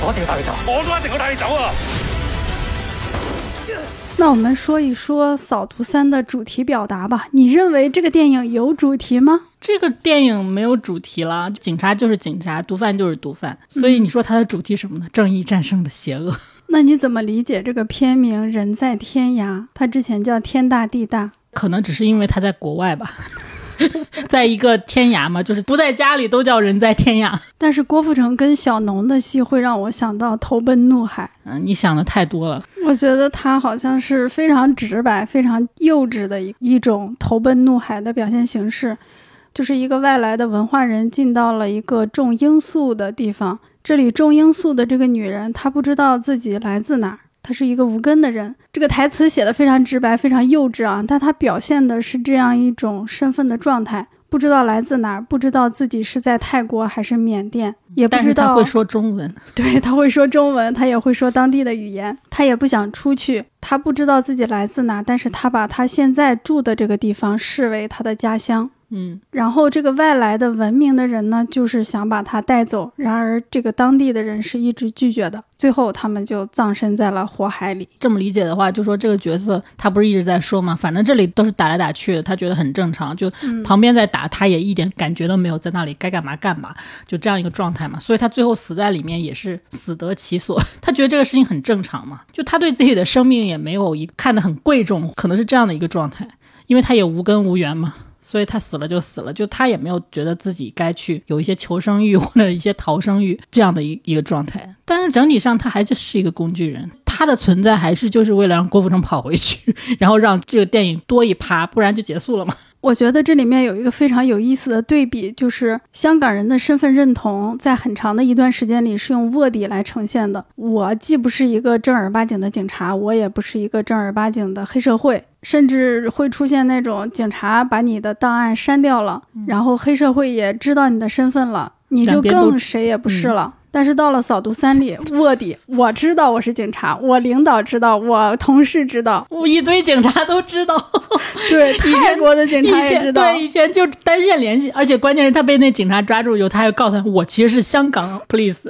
我一定要带你走，我都一定要带你走啊！
那我们说一说《扫毒三》的主题表达吧。你认为这个电影有主题吗？
这个电影没有主题了，警察就是警察，毒贩就是毒贩。所以你说它的主题什么呢？正义战胜的邪恶。<laughs>
那你怎么理解这个片名《人在天涯》？它之前叫《天大地大》，
可能只是因为它在国外吧。<laughs> 在一个天涯嘛，就是不在家里都叫人在天涯。<laughs>
但是郭富城跟小农的戏会让我想到《投奔怒海》。
嗯，你想的太多了。
我觉得他好像是非常直白、非常幼稚的一一种投奔怒海的表现形式，就是一个外来的文化人进到了一个种罂粟的地方，这里种罂粟的这个女人，她不知道自己来自哪兒。他是一个无根的人，这个台词写的非常直白，非常幼稚啊，但他表现的是这样一种身份的状态，不知道来自哪儿，不知道自己是在泰国还是缅甸，也不知道。
但是他会说中文，<laughs>
对，他会说中文，他也会说当地的语言，他也不想出去，他不知道自己来自哪，但是他把他现在住的这个地方视为他的家鄉。
嗯，
然后这个外来的文明的人呢，就是想把他带走，然而这个当地的人是一直拒绝的，最后他们就葬身在了火海里。
这么理解的话，就说这个角色他不是一直在说嘛，反正这里都是打来打去的，他觉得很正常，就旁边在打，他也一点感觉都没有，在那里该干嘛干嘛，就这样一个状态嘛，所以他最后死在里面也是死得其所，<laughs> 他觉得这个事情很正常嘛，就他对自己的生命也没有一看得很贵重，可能是这样的一个状态，因为他也无根无源嘛。所以他死了就死了，就他也没有觉得自己该去有一些求生欲或者一些逃生欲这样的一一个状态。但是整体上他还就是一个工具人，他的存在还是就是为了让郭富城跑回去，<laughs> 然后让这个电影多一趴，不然就结束了嘛。
我觉得这里面有一个非常有意思的对比，就是香港人的身份认同在很长的一段时间里是用卧底来呈现的。我既不是一个正儿八经的警察，我也不是一个正儿八经的黑社会。甚至会出现那种警察把你的档案删掉了，嗯、然后黑社会也知道你的身份了，你就更谁也不是了。嗯、但是到了扫毒三里，卧底，我知道我是警察，我领导知道，我同事知道，
我一堆警察都知道。<laughs>
对，泰国的警察也知道。
对，以前就单线联系，而且关键是他被那警察抓住以后，他还告诉他，我其实是香港 police。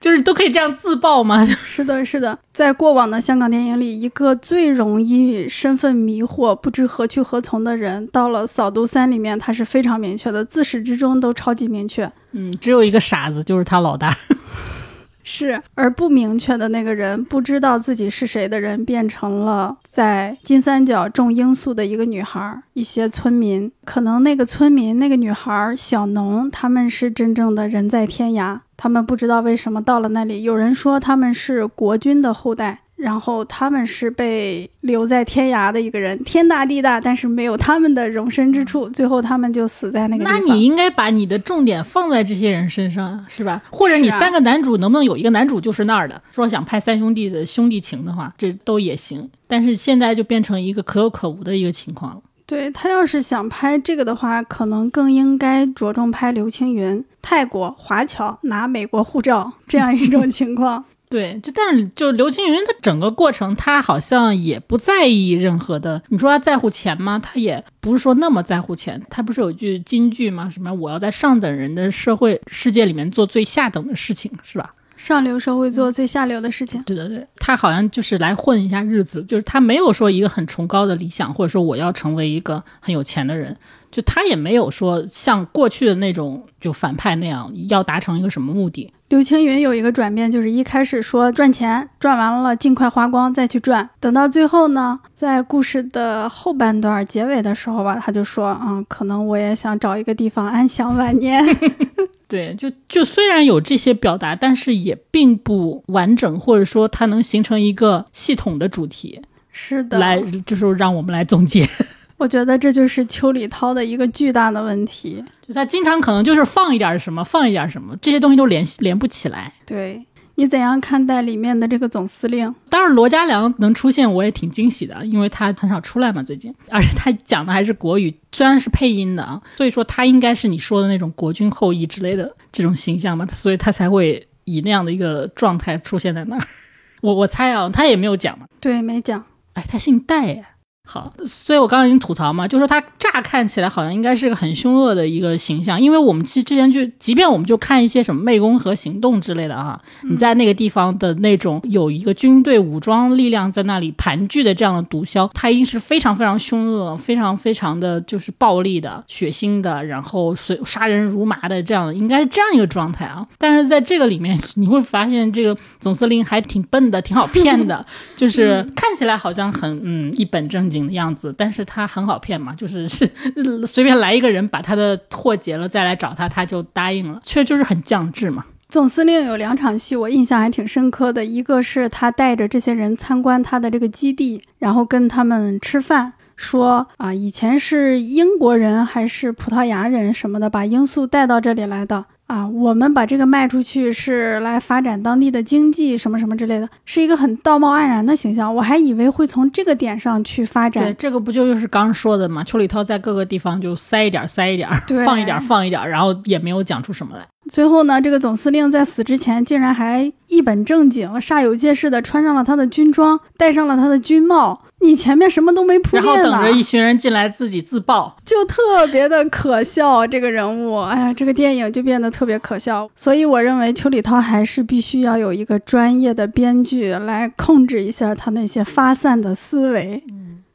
就是都可以这样自爆吗？<laughs>
是的，是的，在过往的香港电影里，一个最容易身份迷惑、不知何去何从的人，到了《扫毒三》里面，他是非常明确的，自始至终都超级明确。
嗯，只有一个傻子，就是他老大。
是，而不明确的那个人，不知道自己是谁的人，变成了在金三角种罂粟的一个女孩。一些村民，可能那个村民、那个女孩小农，他们是真正的人在天涯。他们不知道为什么到了那里。有人说他们是国君的后代，然后他们是被留在天涯的一个人，天大地大，但是没有他们的容身之处，最后他们就死在那个地方。
那你应该把你的重点放在这些人身上，是吧？或者你三个男主能不能有一个男主就是那儿的？啊、說想拍三兄弟的兄弟情的话，这都也行。但是现在就变成一个可有可无的一个情况了。
对，他要是想拍这个的话，可能更应该着重拍刘青云，泰国华侨拿美国护照这样一种情況。
对，就但是就刘青云他整个过程，他好像也不在意任何的。你说他在乎钱吗？他也不是说那么在乎钱。他不是有句金句吗？什么我要在上等人的社会世界里面做最下等的事情，是吧？
上流社会做最下流的事情。
对对对，他好像就是来混一下日子，就是他没有说一个很崇高的理想，或者说我要成为一个很有钱的人，就他也没有说像过去的那种就反派那样要达成一个什么目的。
刘青云有一个转变，就是一开始说赚钱，赚完了尽快花光再去赚，等到最后呢，在故事的后半段结尾的时候吧，他就说，嗯，可能我也想找一个地方安享晚年。<laughs>
对，就就虽然有这些表达，但是也并不完整，或者说它能形成一个系统的主题
是的，
来，就是让我们来总结。<laughs>
我觉得这就是邱礼涛的一个巨大的问题。
就他经常可能就是放一点什么，放一点什么，这些东西都联系连不起来。
对你怎样看待里面的这个总司令？
当然，罗家良能出现，我也挺惊喜的，因为他很少出来嘛，最近，而且他讲的还是国语，虽然是配音的啊，所以说他应该是你说的那种国军后裔之类的这种形象嘛，所以他才会以那样的一个状态出现在那儿。<laughs> 我我猜啊，他也没有讲嘛，
对，没讲。
哎，他姓戴呀。好，所以我刚刚已经吐槽嘛，就说他乍看起来好像应该是个很凶恶的一个形象，因为我们其实之前就，即便我们就看一些什么湄公河行动之类的哈，你在那个地方的那种有一个军队武装力量在那里盘踞的这样的毒枭，他一定是非常非常凶恶，非常非常的就是暴力的、血腥的，然后随杀人如麻的这样，应该是这样一个状态啊。但是在这个里面，你会发现这个总司令还挺笨的，挺好骗的，就是看起来好像很嗯一本正经。的样子，但是他很好骗嘛，就是是随便来一个人把他的货结了再来找他，他就答应了，确实就是很降智嘛。
总司令有两场戏，我印象还挺深刻的，一个是他带着这些人参观他的这个基地，然后跟他们吃饭，说啊，以前是英国人还是葡萄牙人什么的，把罂粟带到这里来的。啊，我们把这个卖出去是来发展当地的经济，什么什么之类的，是一个很道貌岸然的形象。我还以为会从这个点上去发展。
对，这个不就就是刚说的嘛？邱礼涛在各个地方就塞一点，塞一点，
对
放一点，放一点，然后也没有讲出什么来。
最后呢，这个总司令在死之前竟然还一本正经、煞有介事的穿上了他的军装，戴上了他的军帽。你前面什么都没铺垫
然后，等着一群人进来自己自爆。
就特别的可笑。这个人物，哎呀，这个电影就变得特别可笑。所以我认为邱礼涛还是必须要有一个专业的编剧来控制一下他那些发散的思维。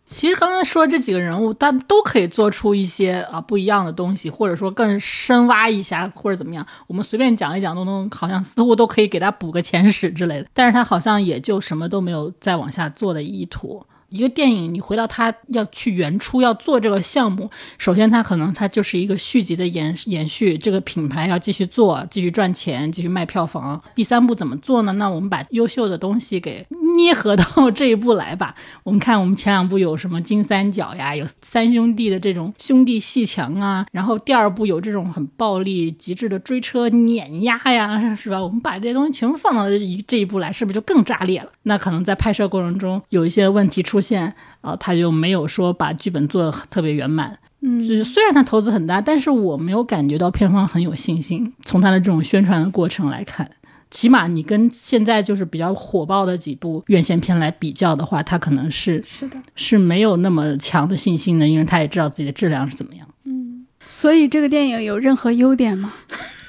其实刚才说这几个人物，他都可以做出一些啊不一样的东西，或者说更深挖一下，或者怎么样。我们随便讲一讲，都能好像似乎都可以给他补个前史之类的。但是他好像也就什么都没有再往下做的意图。一个电影，你回到他要去原初要做这个项目，首先他可能他就是一个续集的延延续，这个品牌要继续做，继续赚钱，继续卖票房。第三步怎么做呢？那我们把优秀的东西给捏合到 <laughs> 这一步来吧。我们看我们前两部有什么金三角呀，有三兄弟的这种兄弟戏强啊，然后第二部有这种很暴力、极致的追车碾压呀，是吧？我们把这些东西全部放到这一这一步来，是不是就更炸裂了？那可能在拍摄过程中有一些问题出现啊、他就没有说把剧本做的特别圆满。
嗯
就是虽然他投资很大，但是我没有感觉到片方很有信心。从他的这种宣传的过程来看，起码你跟现在就是比较火爆的几部院线片来比较的话，他可能是
是的，
是没有那么强的信心的，因为他也知道自己的质量是怎么样。
嗯所以这个电影有任何优点吗？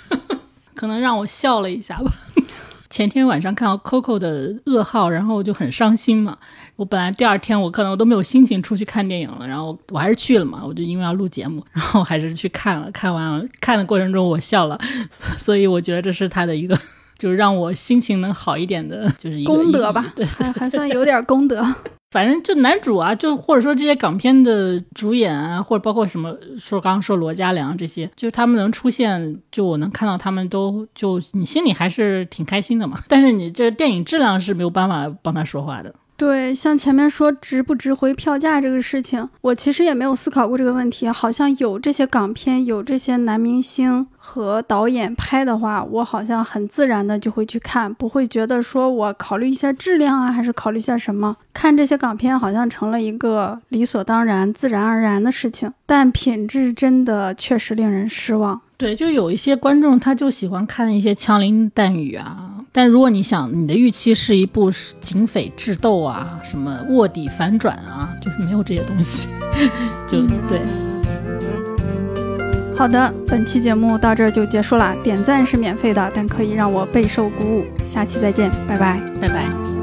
<laughs>
可能让我笑了一下吧。前天晚上看到 Coco 的噩耗，然后我就很伤心嘛。我本来第二天我可能我都没有心情出去看电影了，然后我还是去了嘛。我就因为要录节目，<laughs> 然后还是去看了。看完看的过程中我笑了，<laughs> 所以我觉得这是他的一个，<laughs> 就是让我心情能好一点的，就是一个
功德吧，
对，
还还算有点功德。
反正就男主啊，就或者说这些港片的主演啊，或者包括什么说刚刚说罗家良这些，就他们能出现，就我能看到他们都就你心里还是挺开心的嘛。<laughs> 但是你这电影质量是没有办法帮他说话的。
对，像前面说值不值回票价这个事情，我其实也没有思考过这个问题。好像有这些港片，有这些男明星和导演拍的话，我好像很自然的就会去看，不会觉得说我考虑一下质量啊，还是考虑一下什么。看这些港片好像成了一个理所当然、自然而然的事情，但品质真的确实令人失望。
对，就有一些观众他就喜欢看一些枪林弹雨啊，但如果你想你的预期是一部警匪智斗啊，什么卧底反转啊，就是没有这些东西，<laughs> 就对。
好的，本期节目到这儿就结束了。点赞是免费的，但可以让我备受鼓舞。下期再见，拜拜。
拜拜。